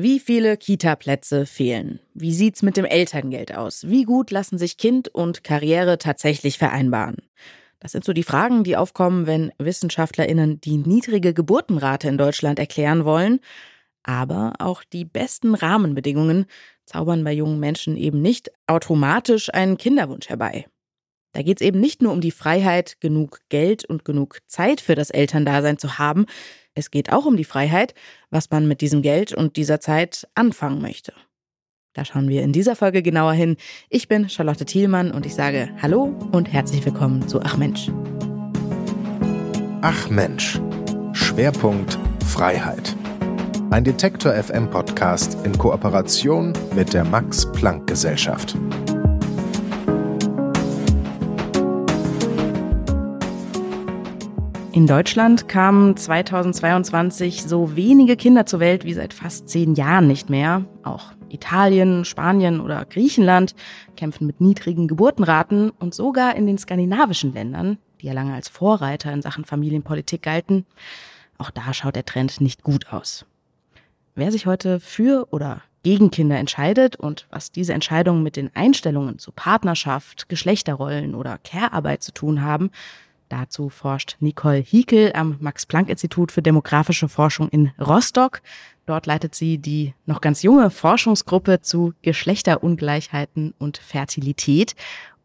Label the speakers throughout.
Speaker 1: Wie viele Kita-Plätze fehlen? Wie sieht's mit dem Elterngeld aus? Wie gut lassen sich Kind und Karriere tatsächlich vereinbaren? Das sind so die Fragen, die aufkommen, wenn WissenschaftlerInnen die niedrige Geburtenrate in Deutschland erklären wollen. Aber auch die besten Rahmenbedingungen zaubern bei jungen Menschen eben nicht automatisch einen Kinderwunsch herbei. Da geht es eben nicht nur um die Freiheit, genug Geld und genug Zeit für das Elterndasein zu haben, es geht auch um die Freiheit, was man mit diesem Geld und dieser Zeit anfangen möchte. Da schauen wir in dieser Folge genauer hin. Ich bin Charlotte Thielmann und ich sage Hallo und herzlich willkommen zu Ach Mensch.
Speaker 2: Ach Mensch. Schwerpunkt Freiheit. Ein Detektor FM Podcast in Kooperation mit der Max Planck Gesellschaft.
Speaker 1: In Deutschland kamen 2022 so wenige Kinder zur Welt wie seit fast zehn Jahren nicht mehr. Auch Italien, Spanien oder Griechenland kämpfen mit niedrigen Geburtenraten und sogar in den skandinavischen Ländern, die ja lange als Vorreiter in Sachen Familienpolitik galten, auch da schaut der Trend nicht gut aus. Wer sich heute für oder gegen Kinder entscheidet und was diese Entscheidungen mit den Einstellungen zu Partnerschaft, Geschlechterrollen oder Care-Arbeit zu tun haben, Dazu forscht Nicole Hiekel am Max-Planck-Institut für demografische Forschung in Rostock. Dort leitet sie die noch ganz junge Forschungsgruppe zu Geschlechterungleichheiten und Fertilität.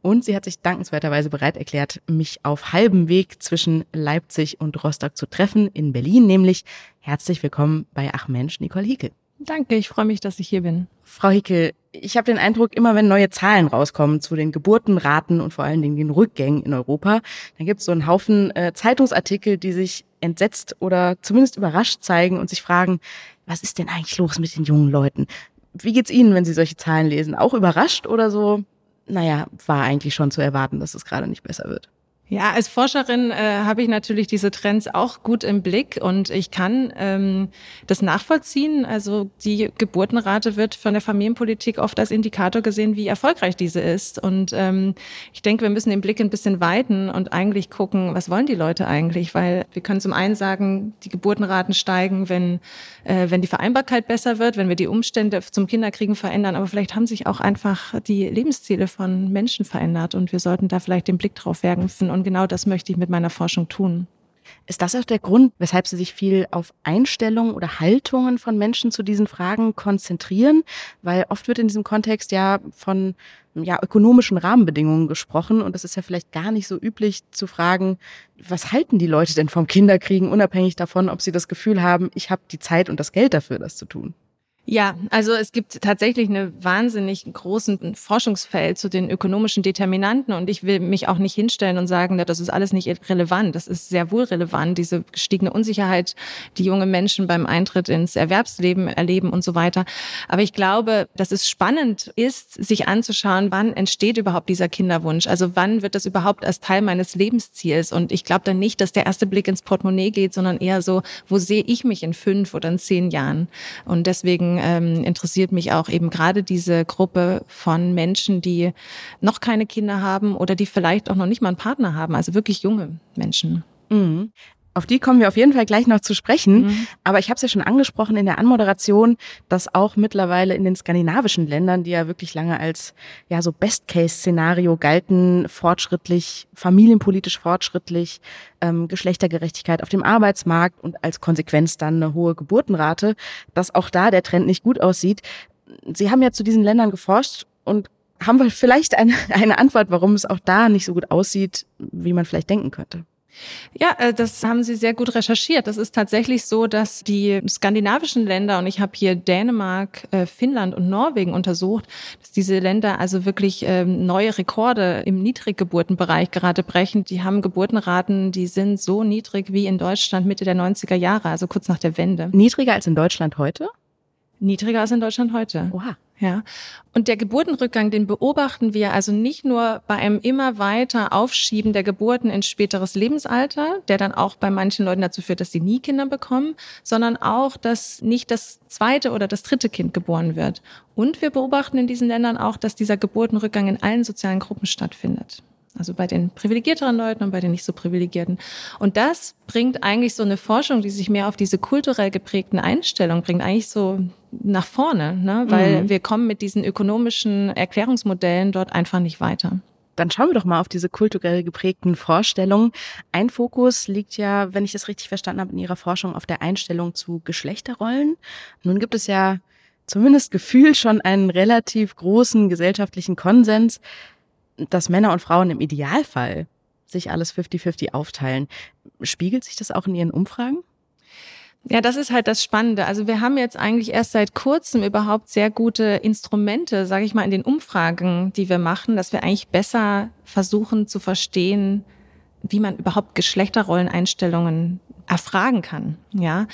Speaker 1: Und sie hat sich dankenswerterweise bereit erklärt, mich auf halbem Weg zwischen Leipzig und Rostock zu treffen, in Berlin nämlich. Herzlich willkommen bei Ach Mensch, Nicole Hiekel.
Speaker 3: Danke, ich freue mich, dass ich hier bin.
Speaker 1: Frau Hickel, ich habe den Eindruck, immer wenn neue Zahlen rauskommen zu den Geburtenraten und vor allen Dingen den Rückgängen in Europa, dann gibt es so einen Haufen äh, Zeitungsartikel, die sich entsetzt oder zumindest überrascht zeigen und sich fragen, was ist denn eigentlich los mit den jungen Leuten? Wie geht's Ihnen, wenn Sie solche Zahlen lesen? Auch überrascht oder so? Naja, war eigentlich schon zu erwarten, dass es gerade nicht besser wird.
Speaker 3: Ja, als Forscherin äh, habe ich natürlich diese Trends auch gut im Blick und ich kann ähm, das nachvollziehen. Also die Geburtenrate wird von der Familienpolitik oft als Indikator gesehen, wie erfolgreich diese ist. Und ähm, ich denke, wir müssen den Blick ein bisschen weiten und eigentlich gucken, was wollen die Leute eigentlich? Weil wir können zum einen sagen, die Geburtenraten steigen, wenn, äh, wenn die Vereinbarkeit besser wird, wenn wir die Umstände zum Kinderkriegen verändern. Aber vielleicht haben sich auch einfach die Lebensziele von Menschen verändert und wir sollten da vielleicht den Blick drauf werfen und genau das möchte ich mit meiner Forschung tun.
Speaker 1: Ist das auch der Grund, weshalb Sie sich viel auf Einstellungen oder Haltungen von Menschen zu diesen Fragen konzentrieren? Weil oft wird in diesem Kontext ja von ja, ökonomischen Rahmenbedingungen gesprochen und es ist ja vielleicht gar nicht so üblich zu fragen, was halten die Leute denn vom Kinderkriegen, unabhängig davon, ob sie das Gefühl haben, ich habe die Zeit und das Geld dafür, das zu tun.
Speaker 3: Ja, also es gibt tatsächlich eine wahnsinnig großen Forschungsfeld zu den ökonomischen Determinanten und ich will mich auch nicht hinstellen und sagen, das ist alles nicht relevant. Das ist sehr wohl relevant, diese gestiegene Unsicherheit, die junge Menschen beim Eintritt ins Erwerbsleben erleben und so weiter. Aber ich glaube, dass es spannend ist, sich anzuschauen, wann entsteht überhaupt dieser Kinderwunsch? Also wann wird das überhaupt als Teil meines Lebensziels? Und ich glaube dann nicht, dass der erste Blick ins Portemonnaie geht, sondern eher so, wo sehe ich mich in fünf oder in zehn Jahren? Und deswegen ähm, interessiert mich auch eben gerade diese Gruppe von Menschen, die noch keine Kinder haben oder die vielleicht auch noch nicht mal einen Partner haben, also wirklich junge Menschen.
Speaker 1: Mhm. Auf die kommen wir auf jeden Fall gleich noch zu sprechen. Mhm. Aber ich habe es ja schon angesprochen in der Anmoderation, dass auch mittlerweile in den skandinavischen Ländern, die ja wirklich lange als ja so Best-Case-Szenario galten, fortschrittlich, familienpolitisch fortschrittlich, ähm, Geschlechtergerechtigkeit auf dem Arbeitsmarkt und als Konsequenz dann eine hohe Geburtenrate, dass auch da der Trend nicht gut aussieht. Sie haben ja zu diesen Ländern geforscht und haben wir vielleicht eine, eine Antwort, warum es auch da nicht so gut aussieht, wie man vielleicht denken könnte.
Speaker 3: Ja, äh, das haben Sie sehr gut recherchiert. Das ist tatsächlich so, dass die skandinavischen Länder, und ich habe hier Dänemark, äh, Finnland und Norwegen untersucht, dass diese Länder also wirklich ähm, neue Rekorde im Niedriggeburtenbereich gerade brechen. Die haben Geburtenraten, die sind so niedrig wie in Deutschland Mitte der 90er Jahre, also kurz nach der Wende.
Speaker 1: Niedriger als in Deutschland heute?
Speaker 3: Niedriger als in Deutschland heute.
Speaker 1: Oha.
Speaker 3: Ja. Und der Geburtenrückgang, den beobachten wir also nicht nur bei einem immer weiter Aufschieben der Geburten ins späteres Lebensalter, der dann auch bei manchen Leuten dazu führt, dass sie nie Kinder bekommen, sondern auch, dass nicht das zweite oder das dritte Kind geboren wird. Und wir beobachten in diesen Ländern auch, dass dieser Geburtenrückgang in allen sozialen Gruppen stattfindet. Also bei den privilegierteren Leuten und bei den nicht so privilegierten. Und das bringt eigentlich so eine Forschung, die sich mehr auf diese kulturell geprägten Einstellungen bringt, eigentlich so nach vorne, ne? weil mhm. wir kommen mit diesen ökonomischen Erklärungsmodellen dort einfach nicht weiter.
Speaker 1: Dann schauen wir doch mal auf diese kulturell geprägten Vorstellungen. Ein Fokus liegt ja, wenn ich das richtig verstanden habe, in Ihrer Forschung auf der Einstellung zu Geschlechterrollen. Nun gibt es ja zumindest gefühlt schon einen relativ großen gesellschaftlichen Konsens, dass Männer und Frauen im Idealfall sich alles 50-50 aufteilen. Spiegelt sich das auch in Ihren Umfragen?
Speaker 3: Ja, das ist halt das Spannende. Also wir haben jetzt eigentlich erst seit kurzem überhaupt sehr gute Instrumente, sage ich mal, in den Umfragen, die wir machen, dass wir eigentlich besser versuchen zu verstehen, wie man überhaupt Geschlechterrolleneinstellungen erfragen kann. Ja.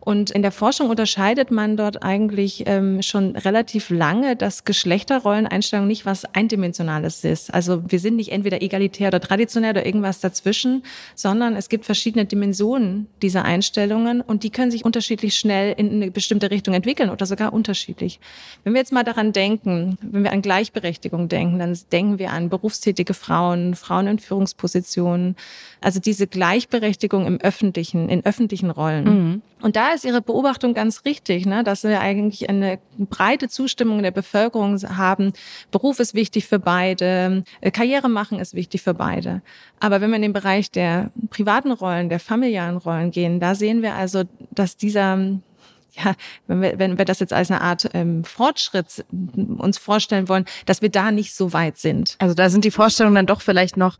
Speaker 3: Und in der Forschung unterscheidet man dort eigentlich ähm, schon relativ lange, dass Geschlechterrolleneinstellung nicht was Eindimensionales ist. Also wir sind nicht entweder egalitär oder traditionell oder irgendwas dazwischen, sondern es gibt verschiedene Dimensionen dieser Einstellungen und die können sich unterschiedlich schnell in eine bestimmte Richtung entwickeln oder sogar unterschiedlich. Wenn wir jetzt mal daran denken, wenn wir an Gleichberechtigung denken, dann denken wir an berufstätige Frauen, Frauen in Führungspositionen, also diese Gleichberechtigung im öffentlichen, in öffentlichen Rollen. Mhm. Und da ist Ihre Beobachtung ganz richtig, ne, dass wir eigentlich eine breite Zustimmung in der Bevölkerung haben. Beruf ist wichtig für beide, äh, Karriere machen ist wichtig für beide. Aber wenn wir in den Bereich der privaten Rollen, der familiären Rollen gehen, da sehen wir also, dass dieser ja, wenn wir, wenn wir das jetzt als eine Art ähm, Fortschritt uns vorstellen wollen, dass wir da nicht so weit sind.
Speaker 1: Also da sind die Vorstellungen dann doch vielleicht noch,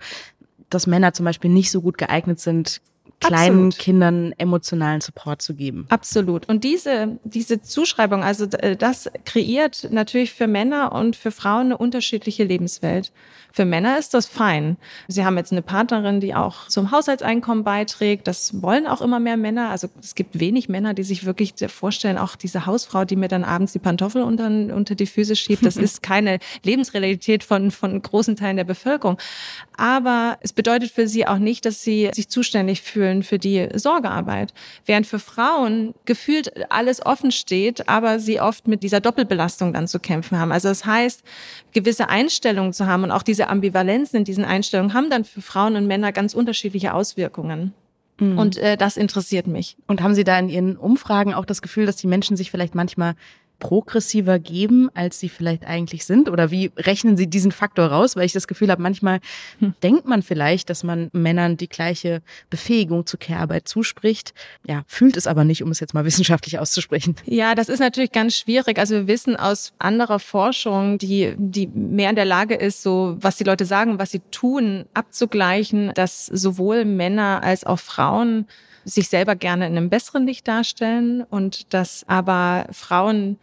Speaker 1: dass Männer zum Beispiel nicht so gut geeignet sind, kleinen Absolut. Kindern emotionalen Support zu geben.
Speaker 3: Absolut. Und diese, diese Zuschreibung, also äh, das kreiert natürlich für Männer und für Frauen eine unterschiedliche Lebenswelt. Für Männer ist das fein. Sie haben jetzt eine Partnerin, die auch zum Haushaltseinkommen beiträgt. Das wollen auch immer mehr Männer. Also es gibt wenig Männer, die sich wirklich vorstellen, auch diese Hausfrau, die mir dann abends die Pantoffel unter, unter die Füße schiebt. Das ist keine Lebensrealität von, von großen Teilen der Bevölkerung. Aber es bedeutet für sie auch nicht, dass sie sich zuständig fühlen für die Sorgearbeit. Während für Frauen gefühlt alles offen steht, aber sie oft mit dieser Doppelbelastung dann zu kämpfen haben. Also das heißt, gewisse Einstellungen zu haben und auch diese Ambivalenzen in diesen Einstellungen haben dann für Frauen und Männer ganz unterschiedliche Auswirkungen. Mhm. Und äh, das interessiert mich.
Speaker 1: Und haben Sie da in Ihren Umfragen auch das Gefühl, dass die Menschen sich vielleicht manchmal progressiver geben, als sie vielleicht eigentlich sind? Oder wie rechnen Sie diesen Faktor raus? Weil ich das Gefühl habe, manchmal hm. denkt man vielleicht, dass man Männern die gleiche Befähigung zur Care-Arbeit zuspricht. Ja, fühlt es aber nicht, um es jetzt mal wissenschaftlich auszusprechen.
Speaker 3: Ja, das ist natürlich ganz schwierig. Also wir wissen aus anderer Forschung, die, die mehr in der Lage ist, so was die Leute sagen, was sie tun, abzugleichen, dass sowohl Männer als auch Frauen sich selber gerne in einem besseren Licht darstellen und dass aber Frauen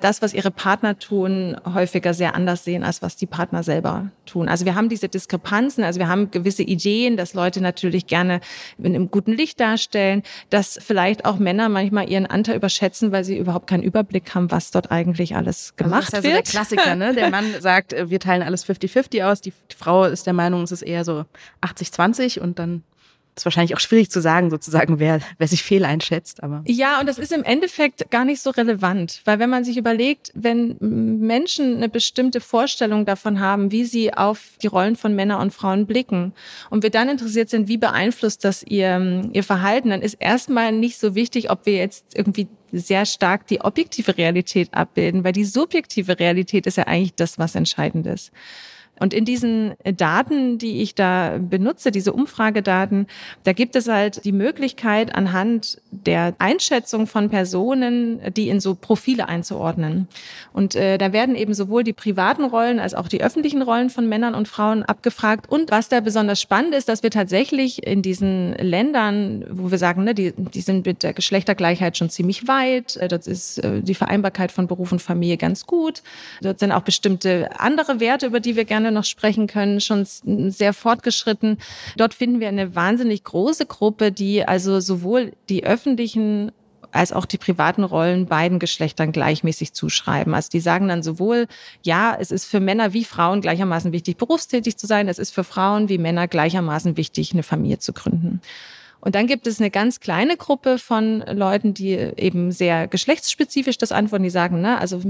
Speaker 3: das, was ihre Partner tun, häufiger sehr anders sehen, als was die Partner selber tun. Also wir haben diese Diskrepanzen, also wir haben gewisse Ideen, dass Leute natürlich gerne in einem guten Licht darstellen, dass vielleicht auch Männer manchmal ihren Anteil überschätzen, weil sie überhaupt keinen Überblick haben, was dort eigentlich alles gemacht
Speaker 1: also das ist ja
Speaker 3: wird.
Speaker 1: So der Klassiker, ne? Der Mann sagt, äh, wir teilen alles 50-50 aus, die Frau ist der Meinung, es ist eher so 80-20 und dann ist wahrscheinlich auch schwierig zu sagen, sozusagen, wer, wer sich fehl. Aber
Speaker 3: ja, und das ist im Endeffekt gar nicht so relevant, weil wenn man sich überlegt, wenn Menschen eine bestimmte Vorstellung davon haben, wie sie auf die Rollen von Männern und Frauen blicken und wir dann interessiert sind, wie beeinflusst das ihr, ihr Verhalten, dann ist erstmal nicht so wichtig, ob wir jetzt irgendwie sehr stark die objektive Realität abbilden, weil die subjektive Realität ist ja eigentlich das, was entscheidend ist. Und in diesen Daten, die ich da benutze, diese Umfragedaten, da gibt es halt die Möglichkeit, anhand der Einschätzung von Personen, die in so Profile einzuordnen. Und äh, da werden eben sowohl die privaten Rollen als auch die öffentlichen Rollen von Männern und Frauen abgefragt. Und was da besonders spannend ist, dass wir tatsächlich in diesen Ländern, wo wir sagen, ne, die, die sind mit der Geschlechtergleichheit schon ziemlich weit, äh, dort ist äh, die Vereinbarkeit von Beruf und Familie ganz gut. Dort sind auch bestimmte andere Werte, über die wir gerne Jahre noch sprechen können, schon sehr fortgeschritten. Dort finden wir eine wahnsinnig große Gruppe, die also sowohl die öffentlichen als auch die privaten Rollen beiden Geschlechtern gleichmäßig zuschreiben. Also die sagen dann sowohl, ja, es ist für Männer wie Frauen gleichermaßen wichtig, berufstätig zu sein, es ist für Frauen wie Männer gleichermaßen wichtig, eine Familie zu gründen. Und dann gibt es eine ganz kleine Gruppe von Leuten, die eben sehr geschlechtsspezifisch das antworten, die sagen, ne, also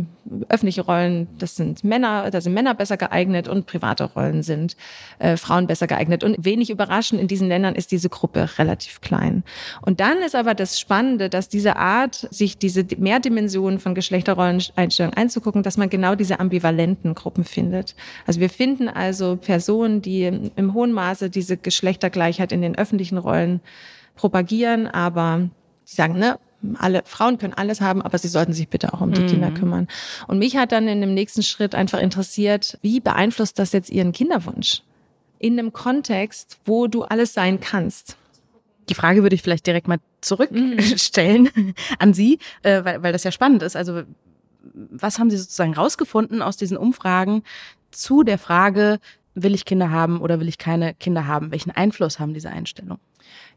Speaker 3: öffentliche Rollen, das sind Männer, da sind Männer besser geeignet und private Rollen sind äh, Frauen besser geeignet. Und wenig überraschend in diesen Ländern ist diese Gruppe relativ klein. Und dann ist aber das Spannende, dass diese Art, sich diese Mehrdimensionen von Geschlechterrolleneinstellungen einzugucken, dass man genau diese ambivalenten Gruppen findet. Also wir finden also Personen, die im hohen Maße diese Geschlechtergleichheit in den öffentlichen Rollen propagieren, aber sie sagen, ne, alle Frauen können alles haben, aber sie sollten sich bitte auch um die mhm. Kinder kümmern. Und mich hat dann in dem nächsten Schritt einfach interessiert, wie beeinflusst das jetzt ihren Kinderwunsch? In einem Kontext, wo du alles sein kannst.
Speaker 1: Die Frage würde ich vielleicht direkt mal zurückstellen mhm. an Sie, äh, weil, weil das ja spannend ist. Also was haben Sie sozusagen rausgefunden aus diesen Umfragen zu der Frage, will ich Kinder haben oder will ich keine Kinder haben? Welchen Einfluss haben diese Einstellungen?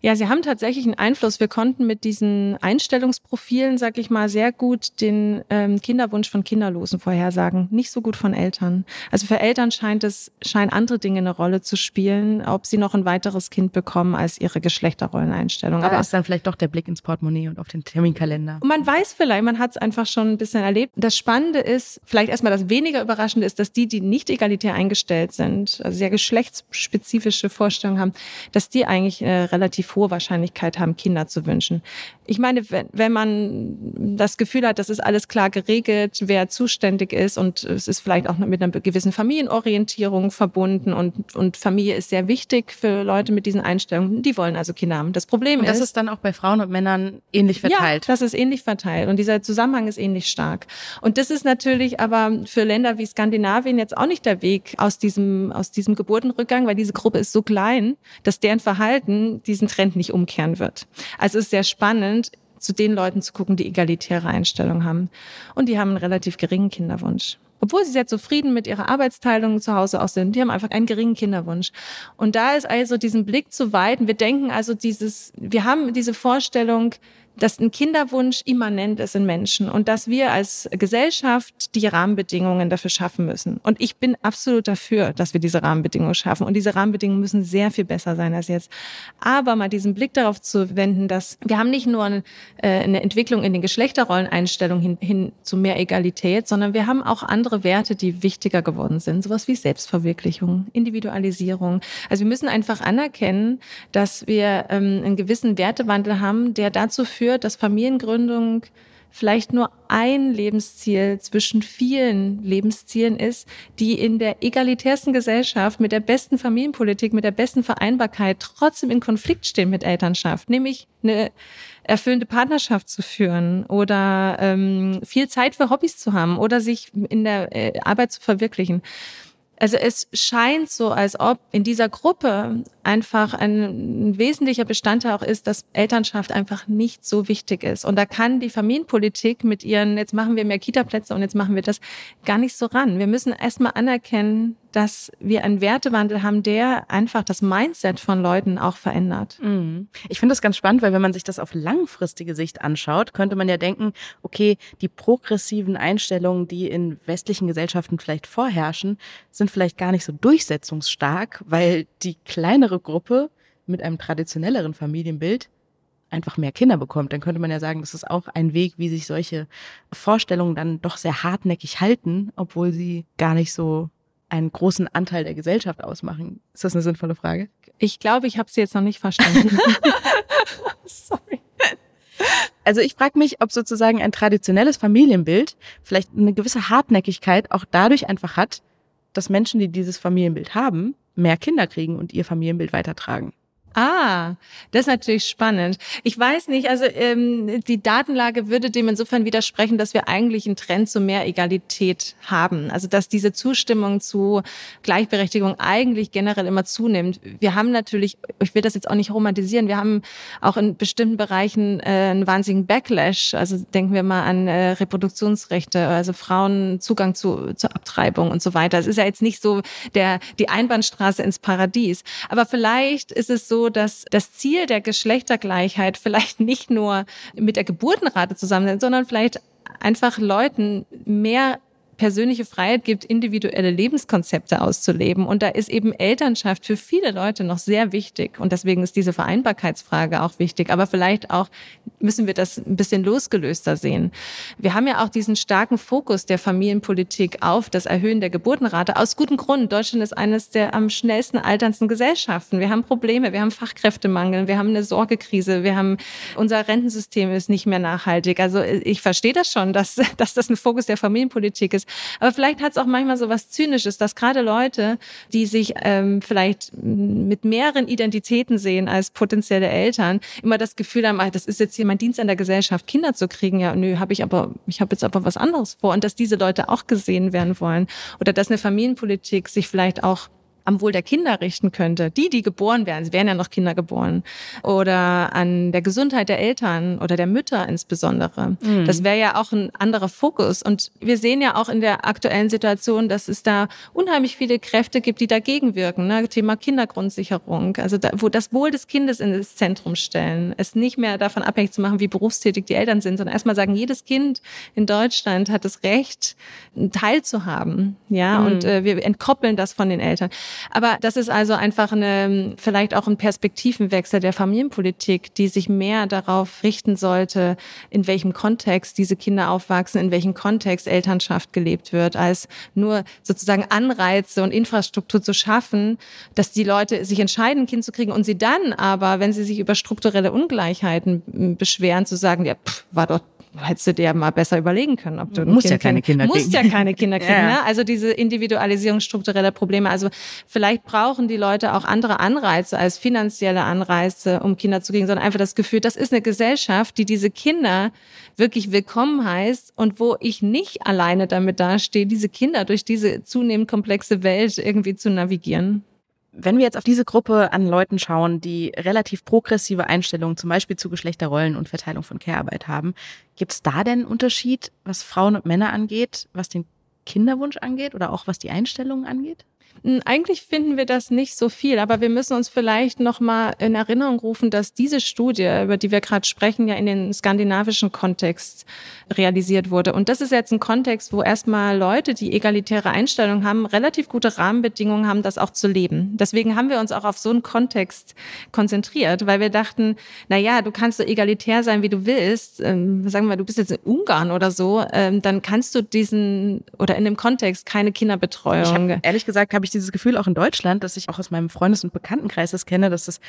Speaker 3: Ja, sie haben tatsächlich einen Einfluss. Wir konnten mit diesen Einstellungsprofilen, sag ich mal, sehr gut den ähm, Kinderwunsch von Kinderlosen vorhersagen. Nicht so gut von Eltern. Also für Eltern scheint es, scheinen andere Dinge eine Rolle zu spielen, ob sie noch ein weiteres Kind bekommen als ihre Geschlechterrolleneinstellung.
Speaker 1: Aber ist dann vielleicht doch der Blick ins Portemonnaie und auf den Terminkalender.
Speaker 3: Man weiß vielleicht, man hat es einfach schon ein bisschen erlebt. Das Spannende ist, vielleicht erstmal das weniger Überraschende ist, dass die, die nicht egalitär eingestellt sind, also sehr geschlechtsspezifische Vorstellungen haben, dass die eigentlich äh, relativ hohe Wahrscheinlichkeit haben, Kinder zu wünschen. Ich meine, wenn, wenn man das Gefühl hat, das ist alles klar geregelt, wer zuständig ist und es ist vielleicht auch mit einer gewissen Familienorientierung verbunden und, und Familie ist sehr wichtig für Leute mit diesen Einstellungen, die wollen also Kinder haben. Das Problem
Speaker 1: und
Speaker 3: das
Speaker 1: ist, ist dann auch bei Frauen und Männern ähnlich verteilt.
Speaker 3: Ja, das ist ähnlich verteilt und dieser Zusammenhang ist ähnlich stark. Und das ist natürlich aber für Länder wie Skandinavien jetzt auch nicht der Weg aus diesem, aus diesem Geburtenrückgang, weil diese Gruppe ist so klein, dass deren Verhalten diesen Trend nicht umkehren wird. Also es ist sehr spannend, zu den Leuten zu gucken, die egalitäre Einstellung haben. Und die haben einen relativ geringen Kinderwunsch. Obwohl sie sehr zufrieden mit ihrer Arbeitsteilung zu Hause auch sind, die haben einfach einen geringen Kinderwunsch. Und da ist also diesen Blick zu weiten. Wir denken also dieses, wir haben diese Vorstellung, dass ein Kinderwunsch immanent ist in Menschen und dass wir als Gesellschaft die Rahmenbedingungen dafür schaffen müssen. Und ich bin absolut dafür, dass wir diese Rahmenbedingungen schaffen. Und diese Rahmenbedingungen müssen sehr viel besser sein als jetzt. Aber mal diesen Blick darauf zu wenden, dass wir haben nicht nur eine, äh, eine Entwicklung in den Geschlechterrolleneinstellungen hin, hin zu mehr Egalität, sondern wir haben auch andere Werte, die wichtiger geworden sind. Sowas wie Selbstverwirklichung, Individualisierung. Also wir müssen einfach anerkennen, dass wir ähm, einen gewissen Wertewandel haben, der dazu führt, führt, dass Familiengründung vielleicht nur ein Lebensziel zwischen vielen Lebenszielen ist, die in der egalitärsten Gesellschaft mit der besten Familienpolitik, mit der besten Vereinbarkeit trotzdem in Konflikt stehen mit Elternschaft, nämlich eine erfüllende Partnerschaft zu führen oder ähm, viel Zeit für Hobbys zu haben oder sich in der äh, Arbeit zu verwirklichen. Also es scheint so, als ob in dieser Gruppe einfach ein, wesentlicher Bestandteil auch ist, dass Elternschaft einfach nicht so wichtig ist. Und da kann die Familienpolitik mit ihren, jetzt machen wir mehr Kita-Plätze und jetzt machen wir das, gar nicht so ran. Wir müssen erstmal anerkennen, dass wir einen Wertewandel haben, der einfach das Mindset von Leuten auch verändert.
Speaker 1: Mhm. Ich finde das ganz spannend, weil wenn man sich das auf langfristige Sicht anschaut, könnte man ja denken, okay, die progressiven Einstellungen, die in westlichen Gesellschaften vielleicht vorherrschen, sind vielleicht gar nicht so durchsetzungsstark, weil die kleinere Gruppe mit einem traditionelleren Familienbild einfach mehr Kinder bekommt, dann könnte man ja sagen, das ist auch ein Weg, wie sich solche Vorstellungen dann doch sehr hartnäckig halten, obwohl sie gar nicht so einen großen Anteil der Gesellschaft ausmachen. Ist das eine sinnvolle Frage?
Speaker 3: Ich glaube, ich habe sie jetzt noch nicht verstanden.
Speaker 1: Sorry. Also ich frage mich, ob sozusagen ein traditionelles Familienbild vielleicht eine gewisse Hartnäckigkeit auch dadurch einfach hat, dass Menschen, die dieses Familienbild haben, mehr Kinder kriegen und ihr Familienbild weitertragen.
Speaker 3: Ah, das ist natürlich spannend. Ich weiß nicht, also ähm, die Datenlage würde dem insofern widersprechen, dass wir eigentlich einen Trend zu mehr Egalität haben. Also dass diese Zustimmung zu Gleichberechtigung eigentlich generell immer zunimmt. Wir haben natürlich, ich will das jetzt auch nicht romantisieren, wir haben auch in bestimmten Bereichen äh, einen wahnsinnigen Backlash. Also denken wir mal an äh, Reproduktionsrechte, also Frauen Zugang zu, zur Abtreibung und so weiter. Es ist ja jetzt nicht so der die Einbahnstraße ins Paradies, aber vielleicht ist es so, dass das Ziel der Geschlechtergleichheit vielleicht nicht nur mit der Geburtenrate zusammenhängt, sondern vielleicht einfach Leuten mehr persönliche Freiheit gibt, individuelle Lebenskonzepte auszuleben. Und da ist eben Elternschaft für viele Leute noch sehr wichtig. Und deswegen ist diese Vereinbarkeitsfrage auch wichtig. Aber vielleicht auch müssen wir das ein bisschen losgelöster sehen. Wir haben ja auch diesen starken Fokus der Familienpolitik auf das Erhöhen der Geburtenrate. Aus gutem Grund. Deutschland ist eines der am schnellsten alterndsten Gesellschaften. Wir haben Probleme. Wir haben Fachkräftemangel. Wir haben eine Sorgekrise. Wir haben, unser Rentensystem ist nicht mehr nachhaltig. Also ich verstehe das schon, dass, dass das ein Fokus der Familienpolitik ist. Aber vielleicht hat es auch manchmal so was Zynisches, dass gerade Leute, die sich ähm, vielleicht mit mehreren Identitäten sehen als potenzielle Eltern, immer das Gefühl haben, ah, das ist jetzt hier mein Dienst an der Gesellschaft, Kinder zu kriegen. Ja, nö, habe ich aber, ich habe jetzt aber was anderes vor. Und dass diese Leute auch gesehen werden wollen. Oder dass eine Familienpolitik sich vielleicht auch am Wohl der Kinder richten könnte, die, die geboren werden, es werden ja noch Kinder geboren, oder an der Gesundheit der Eltern oder der Mütter insbesondere. Mhm. Das wäre ja auch ein anderer Fokus. Und wir sehen ja auch in der aktuellen Situation, dass es da unheimlich viele Kräfte gibt, die dagegen wirken. Ne? Thema Kindergrundsicherung, also da, wo das Wohl des Kindes in das Zentrum stellen, es nicht mehr davon abhängig zu machen, wie berufstätig die Eltern sind, sondern erstmal sagen, jedes Kind in Deutschland hat das Recht, einen Teil zu haben. Ja, mhm. und äh, wir entkoppeln das von den Eltern. Aber das ist also einfach eine, vielleicht auch ein Perspektivenwechsel der Familienpolitik, die sich mehr darauf richten sollte, in welchem Kontext diese Kinder aufwachsen, in welchem Kontext Elternschaft gelebt wird, als nur sozusagen Anreize und Infrastruktur zu schaffen, dass die Leute sich entscheiden, ein Kind zu kriegen und sie dann aber, wenn sie sich über strukturelle Ungleichheiten beschweren, zu sagen, ja, pff, war doch hättest du dir mal besser überlegen können, ob du
Speaker 1: musst kind ja keine Kinder
Speaker 3: kriegen. Musst ja keine Kinder kriegen. ja. ne? Also diese Individualisierung struktureller Probleme. Also vielleicht brauchen die Leute auch andere Anreize als finanzielle Anreize, um Kinder zu kriegen, sondern einfach das Gefühl, das ist eine Gesellschaft, die diese Kinder wirklich willkommen heißt und wo ich nicht alleine damit dastehe, diese Kinder durch diese zunehmend komplexe Welt irgendwie zu navigieren.
Speaker 1: Wenn wir jetzt auf diese Gruppe an Leuten schauen, die relativ progressive Einstellungen zum Beispiel zu Geschlechterrollen und Verteilung von Care-Arbeit haben, gibt es da denn einen Unterschied, was Frauen und Männer angeht, was den Kinderwunsch angeht oder auch was die Einstellungen angeht?
Speaker 3: Eigentlich finden wir das nicht so viel, aber wir müssen uns vielleicht noch mal in Erinnerung rufen, dass diese Studie, über die wir gerade sprechen, ja in den skandinavischen Kontext realisiert wurde. Und das ist jetzt ein Kontext, wo erstmal Leute, die egalitäre Einstellungen haben, relativ gute Rahmenbedingungen haben, das auch zu leben. Deswegen haben wir uns auch auf so einen Kontext konzentriert, weil wir dachten, na ja, du kannst so egalitär sein, wie du willst. Ähm, sagen wir mal, du bist jetzt in Ungarn oder so, ähm, dann kannst du diesen oder in dem Kontext keine Kinderbetreuung.
Speaker 1: Hab, ehrlich gesagt habe ich dieses Gefühl auch in Deutschland, dass ich auch aus meinem Freundes- und Bekanntenkreis das kenne, dass es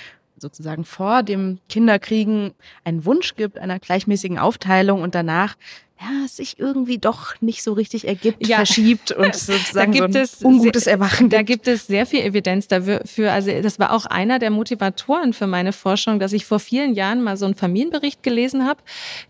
Speaker 1: sozusagen vor dem Kinderkriegen einen Wunsch gibt einer gleichmäßigen Aufteilung und danach ja, sich irgendwie doch nicht so richtig ergibt, ja. verschiebt und sozusagen so ein es ungutes Erwachen.
Speaker 3: Da gibt es sehr viel Evidenz dafür. Also das war auch einer der Motivatoren für meine Forschung, dass ich vor vielen Jahren mal so einen Familienbericht gelesen habe,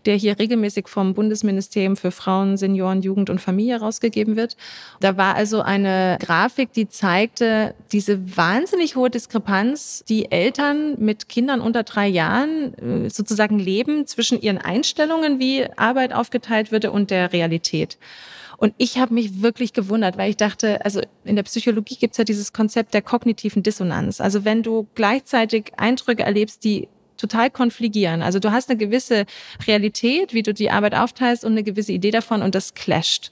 Speaker 3: der hier regelmäßig vom Bundesministerium für Frauen, Senioren, Jugend und Familie rausgegeben wird. Da war also eine Grafik, die zeigte diese wahnsinnig hohe Diskrepanz, die Eltern mit Kindern unter drei Jahren äh, sozusagen leben zwischen ihren Einstellungen, wie Arbeit aufgeteilt würde und der Realität. Und ich habe mich wirklich gewundert, weil ich dachte, also in der Psychologie gibt es ja dieses Konzept der kognitiven Dissonanz. Also wenn du gleichzeitig Eindrücke erlebst, die total konfligieren. Also du hast eine gewisse Realität, wie du die Arbeit aufteilst und eine gewisse Idee davon und das clasht.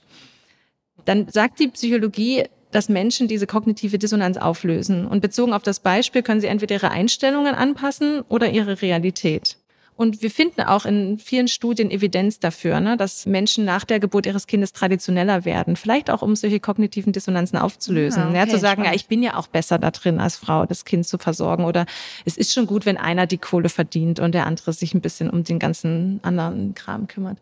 Speaker 3: Dann sagt die Psychologie, dass Menschen diese kognitive Dissonanz auflösen. Und bezogen auf das Beispiel können sie entweder ihre Einstellungen anpassen oder ihre Realität. Und wir finden auch in vielen Studien Evidenz dafür, ne, dass Menschen nach der Geburt ihres Kindes traditioneller werden. Vielleicht auch, um solche kognitiven Dissonanzen aufzulösen. Ah, okay, ja, zu sagen, spannend. ja, ich bin ja auch besser da drin als Frau, das Kind zu versorgen. Oder es ist schon gut, wenn einer die Kohle verdient und der andere sich ein bisschen um den ganzen anderen Kram kümmert.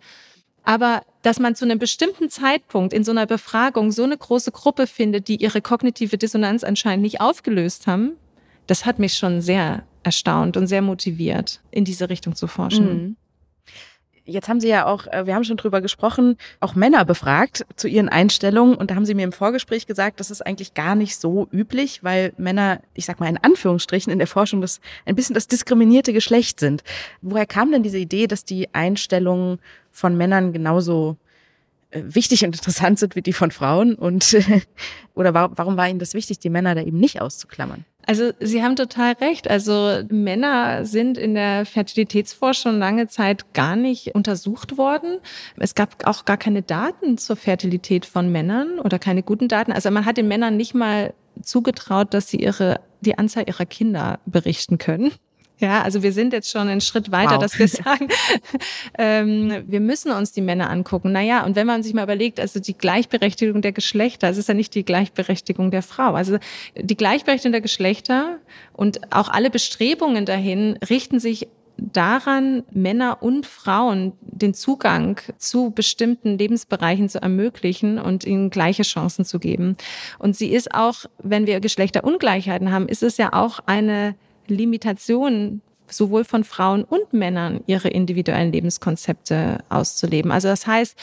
Speaker 3: Aber dass man zu einem bestimmten Zeitpunkt in so einer Befragung so eine große Gruppe findet, die ihre kognitive Dissonanz anscheinend nicht aufgelöst haben, das hat mich schon sehr erstaunt und sehr motiviert, in diese Richtung zu forschen. Mhm.
Speaker 1: Jetzt haben Sie ja auch, äh, wir haben schon drüber gesprochen, auch Männer befragt zu ihren Einstellungen und da haben Sie mir im Vorgespräch gesagt, das ist eigentlich gar nicht so üblich, weil Männer, ich sag mal in Anführungsstrichen in der Forschung das ein bisschen das diskriminierte Geschlecht sind. Woher kam denn diese Idee, dass die Einstellungen von Männern genauso äh, wichtig und interessant sind wie die von Frauen und oder warum war Ihnen das wichtig, die Männer da eben nicht auszuklammern?
Speaker 3: Also Sie haben total recht. Also Männer sind in der Fertilitätsforschung lange Zeit gar nicht untersucht worden. Es gab auch gar keine Daten zur Fertilität von Männern oder keine guten Daten. Also man hat den Männern nicht mal zugetraut, dass sie ihre die Anzahl ihrer Kinder berichten können. Ja, also wir sind jetzt schon einen Schritt weiter, wow. dass wir sagen, ähm, wir müssen uns die Männer angucken. Naja, und wenn man sich mal überlegt, also die Gleichberechtigung der Geschlechter, es ist ja nicht die Gleichberechtigung der Frau. Also die Gleichberechtigung der Geschlechter und auch alle Bestrebungen dahin richten sich daran, Männer und Frauen den Zugang zu bestimmten Lebensbereichen zu ermöglichen und ihnen gleiche Chancen zu geben. Und sie ist auch, wenn wir Geschlechterungleichheiten haben, ist es ja auch eine Limitation sowohl von Frauen und Männern ihre individuellen Lebenskonzepte auszuleben. Also das heißt,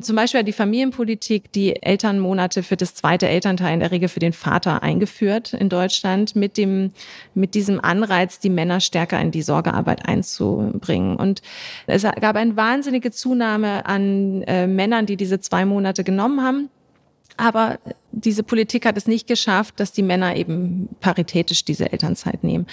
Speaker 3: zum Beispiel hat die Familienpolitik die Elternmonate für das zweite Elternteil in der Regel für den Vater eingeführt in Deutschland mit dem, mit diesem Anreiz, die Männer stärker in die Sorgearbeit einzubringen. Und es gab eine wahnsinnige Zunahme an äh, Männern, die diese zwei Monate genommen haben. Aber diese Politik hat es nicht geschafft, dass die Männer eben paritätisch diese Elternzeit nehmen.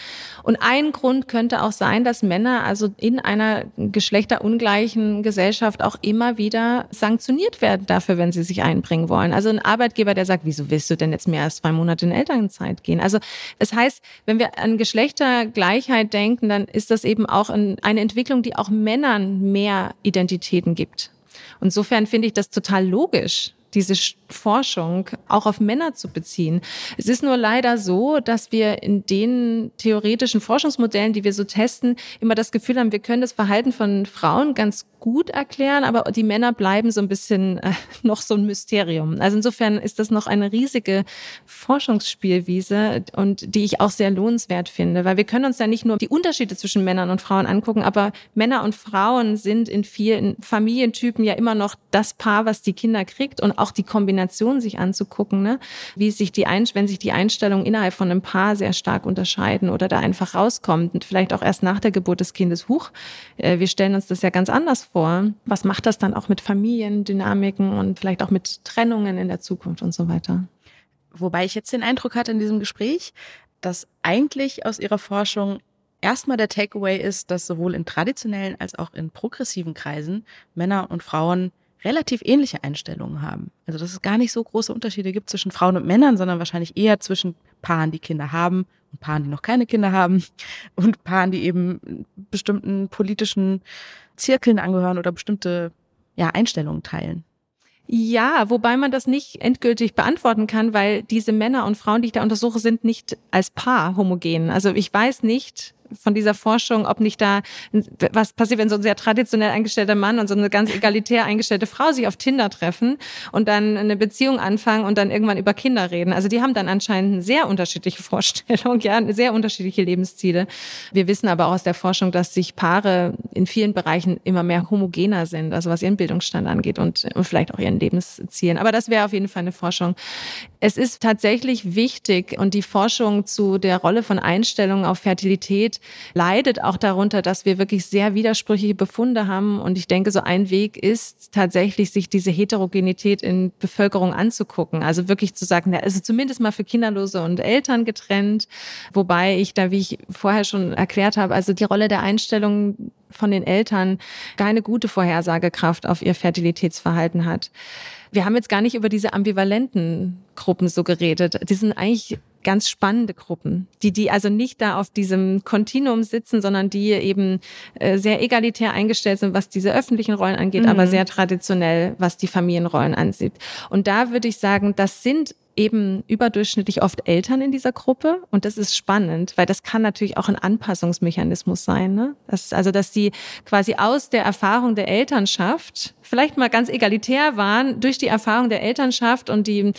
Speaker 3: Und ein Grund könnte auch sein, dass Männer also in einer geschlechterungleichen Gesellschaft auch immer wieder sanktioniert werden dafür, wenn sie sich einbringen wollen. Also ein Arbeitgeber, der sagt, wieso willst du denn jetzt mehr als zwei Monate in Elternzeit gehen? Also es heißt, wenn wir an Geschlechtergleichheit denken, dann ist das eben auch eine Entwicklung, die auch Männern mehr Identitäten gibt. Insofern finde ich das total logisch, diese Forschung auch auf Männer zu beziehen. Es ist nur leider so, dass wir in den theoretischen Forschungsmodellen, die wir so testen, immer das Gefühl haben, wir können das Verhalten von Frauen ganz gut erklären, aber die Männer bleiben so ein bisschen äh, noch so ein Mysterium. Also insofern ist das noch eine riesige Forschungsspielwiese und die ich auch sehr lohnenswert finde, weil wir können uns ja nicht nur die Unterschiede zwischen Männern und Frauen angucken, aber Männer und Frauen sind in vielen Familientypen ja immer noch das Paar, was die Kinder kriegt und auch die Kombination sich anzugucken, ne? wie sich die wenn sich die Einstellungen innerhalb von einem Paar sehr stark unterscheiden oder da einfach rauskommt und vielleicht auch erst nach der Geburt des Kindes, huch, äh, wir stellen uns das ja ganz anders vor. Was macht das dann auch mit Familiendynamiken und vielleicht auch mit Trennungen in der Zukunft und so weiter?
Speaker 1: Wobei ich jetzt den Eindruck hatte in diesem Gespräch, dass eigentlich aus Ihrer Forschung erstmal der Takeaway ist, dass sowohl in traditionellen als auch in progressiven Kreisen Männer und Frauen relativ ähnliche Einstellungen haben. Also dass es gar nicht so große Unterschiede gibt zwischen Frauen und Männern, sondern wahrscheinlich eher zwischen Paaren, die Kinder haben Paaren, die noch keine Kinder haben und Paaren, die eben bestimmten politischen Zirkeln angehören oder bestimmte ja, Einstellungen teilen.
Speaker 3: Ja, wobei man das nicht endgültig beantworten kann, weil diese Männer und Frauen, die ich da untersuche, sind nicht als Paar homogen. Also ich weiß nicht, von dieser Forschung, ob nicht da, was passiert, wenn so ein sehr traditionell eingestellter Mann und so eine ganz egalitär eingestellte Frau sich auf Tinder treffen und dann eine Beziehung anfangen und dann irgendwann über Kinder reden. Also die haben dann anscheinend eine sehr unterschiedliche Vorstellung, ja, sehr unterschiedliche Lebensziele. Wir wissen aber auch aus der Forschung, dass sich Paare in vielen Bereichen immer mehr homogener sind, also was ihren Bildungsstand angeht und, und vielleicht auch ihren Lebenszielen. Aber das wäre auf jeden Fall eine Forschung. Es ist tatsächlich wichtig und die Forschung zu der Rolle von Einstellungen auf Fertilität leidet auch darunter, dass wir wirklich sehr widersprüchliche Befunde haben. Und ich denke, so ein Weg ist tatsächlich, sich diese Heterogenität in Bevölkerung anzugucken. Also wirklich zu sagen, also zumindest mal für Kinderlose und Eltern getrennt. Wobei ich da, wie ich vorher schon erklärt habe, also die Rolle der Einstellung von den Eltern keine gute Vorhersagekraft auf ihr Fertilitätsverhalten hat. Wir haben jetzt gar nicht über diese ambivalenten Gruppen so geredet. Die sind eigentlich ganz spannende Gruppen, die, die also nicht da auf diesem Kontinuum sitzen, sondern die eben äh, sehr egalitär eingestellt sind, was diese öffentlichen Rollen angeht, mhm. aber sehr traditionell, was die Familienrollen ansieht. Und da würde ich sagen, das sind eben überdurchschnittlich oft Eltern in dieser Gruppe und das ist spannend, weil das kann natürlich auch ein Anpassungsmechanismus sein. Ne? Das, also dass die quasi aus der Erfahrung der Elternschaft vielleicht mal ganz egalitär waren durch die Erfahrung der Elternschaft und die,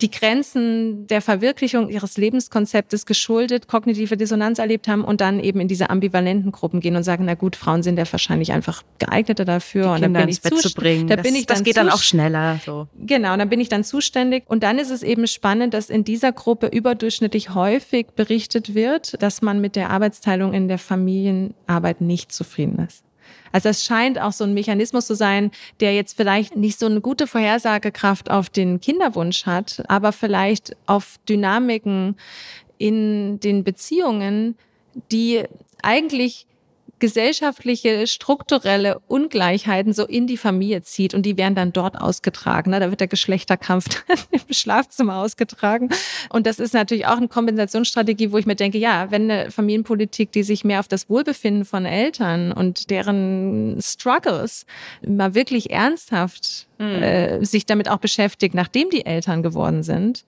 Speaker 3: die Grenzen der Verwirklichung ihres Lebenskonzeptes geschuldet, kognitive Dissonanz erlebt haben und dann eben in diese ambivalenten Gruppen gehen und sagen, na gut, Frauen sind ja wahrscheinlich einfach geeigneter dafür. Die
Speaker 1: und dann bin ich Bett zu bringen.
Speaker 3: Da bin ich
Speaker 1: das geht dann auch schneller. So.
Speaker 3: Genau, dann bin ich dann zuständig und dann ist es eben spannend, dass in dieser Gruppe überdurchschnittlich häufig berichtet wird, dass man mit der Arbeitsteilung in der Familienarbeit nicht zufrieden ist. Also es scheint auch so ein Mechanismus zu sein, der jetzt vielleicht nicht so eine gute Vorhersagekraft auf den Kinderwunsch hat, aber vielleicht auf Dynamiken in den Beziehungen, die eigentlich gesellschaftliche, strukturelle Ungleichheiten so in die Familie zieht und die werden dann dort ausgetragen. Ne? Da wird der Geschlechterkampf im Schlafzimmer ausgetragen. Und das ist natürlich auch eine Kompensationsstrategie, wo ich mir denke, ja, wenn eine Familienpolitik, die sich mehr auf das Wohlbefinden von Eltern und deren Struggles mal wirklich ernsthaft mhm. äh, sich damit auch beschäftigt, nachdem die Eltern geworden sind,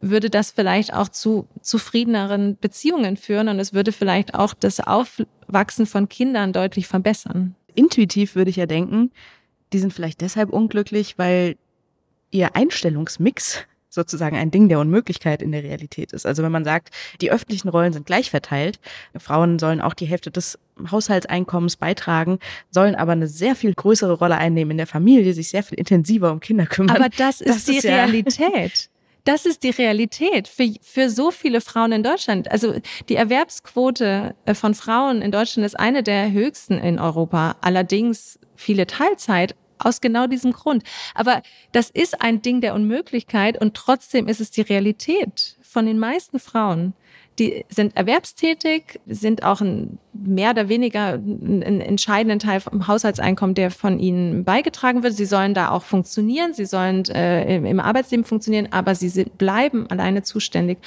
Speaker 3: würde das vielleicht auch zu zufriedeneren Beziehungen führen und es würde vielleicht auch das Aufwachsen von Kindern deutlich verbessern.
Speaker 1: Intuitiv würde ich ja denken, die sind vielleicht deshalb unglücklich, weil ihr Einstellungsmix sozusagen ein Ding der Unmöglichkeit in der Realität ist. Also wenn man sagt, die öffentlichen Rollen sind gleich verteilt, Frauen sollen auch die Hälfte des Haushaltseinkommens beitragen, sollen aber eine sehr viel größere Rolle einnehmen in der Familie, sich sehr viel intensiver um Kinder kümmern.
Speaker 3: Aber das ist das die ist Realität. Das ist die Realität für, für so viele Frauen in Deutschland. Also die Erwerbsquote äh, von Frauen in Deutschland ist eine der höchsten in Europa. Allerdings viele Teilzeit aus genau diesem Grund. Aber das ist ein Ding der Unmöglichkeit und trotzdem ist es die Realität von den meisten Frauen die sind erwerbstätig, sind auch ein, mehr oder weniger einen entscheidenden Teil vom Haushaltseinkommen, der von ihnen beigetragen wird. Sie sollen da auch funktionieren, sie sollen äh, im Arbeitsleben funktionieren, aber sie sind, bleiben alleine zuständig.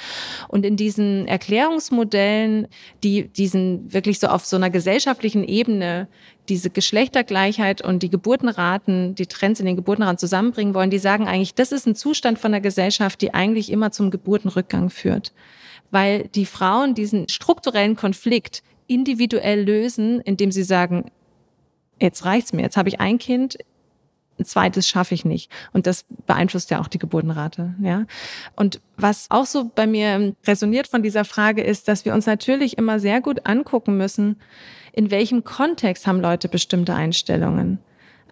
Speaker 3: Und in diesen Erklärungsmodellen, die diesen wirklich so auf so einer gesellschaftlichen Ebene diese Geschlechtergleichheit und die Geburtenraten, die Trends in den Geburtenraten zusammenbringen wollen, die sagen eigentlich, das ist ein Zustand von der Gesellschaft, die eigentlich immer zum Geburtenrückgang führt weil die Frauen diesen strukturellen Konflikt individuell lösen, indem sie sagen, jetzt reicht's mir, jetzt habe ich ein Kind, ein zweites schaffe ich nicht. Und das beeinflusst ja auch die Geburtenrate, ja. Und was auch so bei mir resoniert von dieser Frage ist, dass wir uns natürlich immer sehr gut angucken müssen, in welchem Kontext haben Leute bestimmte Einstellungen.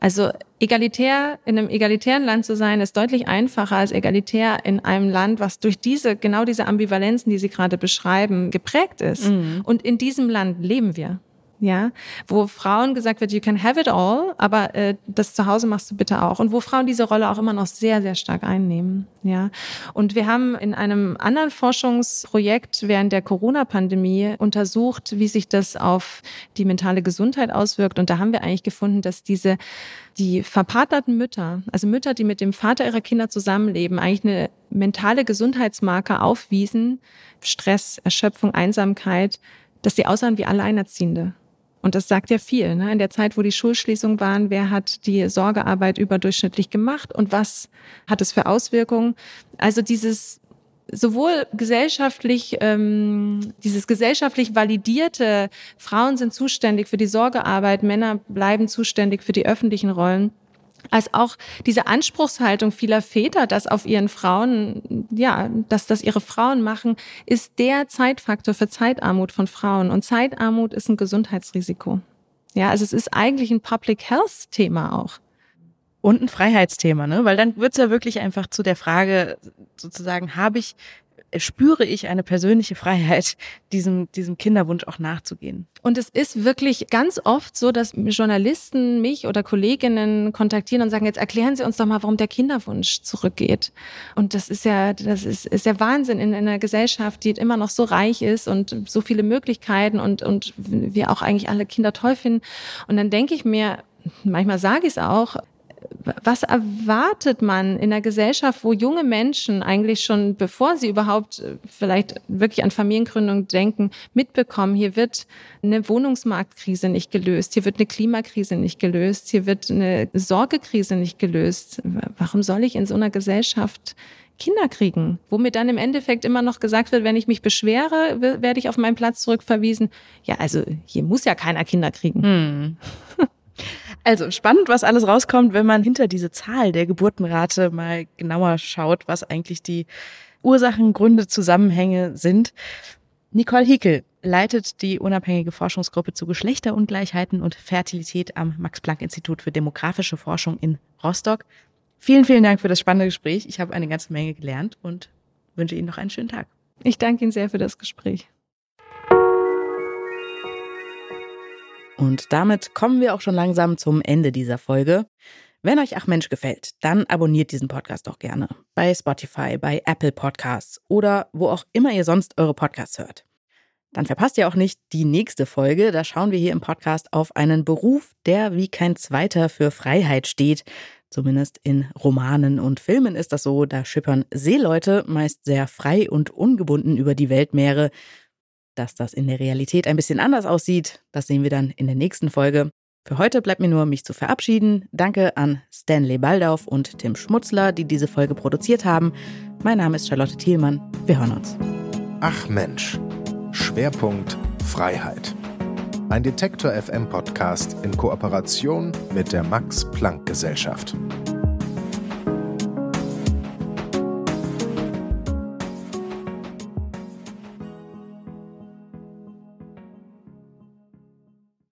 Speaker 3: Also egalitär, in einem egalitären Land zu sein, ist deutlich einfacher als egalitär in einem Land, was durch diese, genau diese Ambivalenzen, die Sie gerade beschreiben, geprägt ist. Mhm. Und in diesem Land leben wir ja, wo Frauen gesagt wird, you can have it all, aber äh, das zu Hause machst du bitte auch. Und wo Frauen diese Rolle auch immer noch sehr sehr stark einnehmen, ja. Und wir haben in einem anderen Forschungsprojekt während der Corona-Pandemie untersucht, wie sich das auf die mentale Gesundheit auswirkt. Und da haben wir eigentlich gefunden, dass diese die verpartnerten Mütter, also Mütter, die mit dem Vater ihrer Kinder zusammenleben, eigentlich eine mentale Gesundheitsmarker aufwiesen, Stress, Erschöpfung, Einsamkeit, dass sie aussahen wie Alleinerziehende. Und das sagt ja viel. Ne? In der Zeit, wo die Schulschließungen waren, wer hat die Sorgearbeit überdurchschnittlich gemacht und was hat es für Auswirkungen? Also dieses sowohl gesellschaftlich, ähm, dieses gesellschaftlich validierte, Frauen sind zuständig für die Sorgearbeit, Männer bleiben zuständig für die öffentlichen Rollen als auch diese Anspruchshaltung vieler Väter, dass auf ihren Frauen, ja, dass das ihre Frauen machen, ist der Zeitfaktor für Zeitarmut von Frauen. Und Zeitarmut ist ein Gesundheitsrisiko. Ja, also es ist eigentlich ein Public Health Thema auch.
Speaker 1: Und ein Freiheitsthema, ne? Weil dann wird's ja wirklich einfach zu der Frage, sozusagen, habe ich spüre ich eine persönliche Freiheit, diesem, diesem Kinderwunsch auch nachzugehen.
Speaker 3: Und es ist wirklich ganz oft so, dass Journalisten mich oder Kolleginnen kontaktieren und sagen, jetzt erklären Sie uns doch mal, warum der Kinderwunsch zurückgeht. Und das ist ja, das ist, ist ja Wahnsinn in, in einer Gesellschaft, die immer noch so reich ist und so viele Möglichkeiten und, und wir auch eigentlich alle Kinder toll finden. Und dann denke ich mir, manchmal sage ich es auch, was erwartet man in einer Gesellschaft, wo junge Menschen eigentlich schon, bevor sie überhaupt äh, vielleicht wirklich an Familiengründung denken, mitbekommen, hier wird eine Wohnungsmarktkrise nicht gelöst, hier wird eine Klimakrise nicht gelöst, hier wird eine Sorgekrise nicht gelöst. Warum soll ich in so einer Gesellschaft Kinder kriegen, wo mir dann im Endeffekt immer noch gesagt wird, wenn ich mich beschwere, werde ich auf meinen Platz zurückverwiesen. Ja, also hier muss ja keiner Kinder kriegen. Hm.
Speaker 1: Also spannend, was alles rauskommt, wenn man hinter diese Zahl der Geburtenrate mal genauer schaut, was eigentlich die Ursachen, Gründe, Zusammenhänge sind. Nicole Hickel leitet die unabhängige Forschungsgruppe zu Geschlechterungleichheiten und Fertilität am Max-Planck-Institut für demografische Forschung in Rostock. Vielen, vielen Dank für das spannende Gespräch. Ich habe eine ganze Menge gelernt und wünsche Ihnen noch einen schönen Tag.
Speaker 3: Ich danke Ihnen sehr für das Gespräch.
Speaker 1: Und damit kommen wir auch schon langsam zum Ende dieser Folge. Wenn euch Ach Mensch gefällt, dann abonniert diesen Podcast doch gerne bei Spotify, bei Apple Podcasts oder wo auch immer ihr sonst eure Podcasts hört. Dann verpasst ihr auch nicht die nächste Folge. Da schauen wir hier im Podcast auf einen Beruf, der wie kein zweiter für Freiheit steht. Zumindest in Romanen und Filmen ist das so. Da schippern Seeleute meist sehr frei und ungebunden über die Weltmeere. Dass das in der Realität ein bisschen anders aussieht, das sehen wir dann in der nächsten Folge. Für heute bleibt mir nur, mich zu verabschieden. Danke an Stanley Baldauf und Tim Schmutzler, die diese Folge produziert haben. Mein Name ist Charlotte Thielmann. Wir hören uns.
Speaker 2: Ach Mensch. Schwerpunkt Freiheit. Ein Detektor FM Podcast in Kooperation mit der Max Planck Gesellschaft.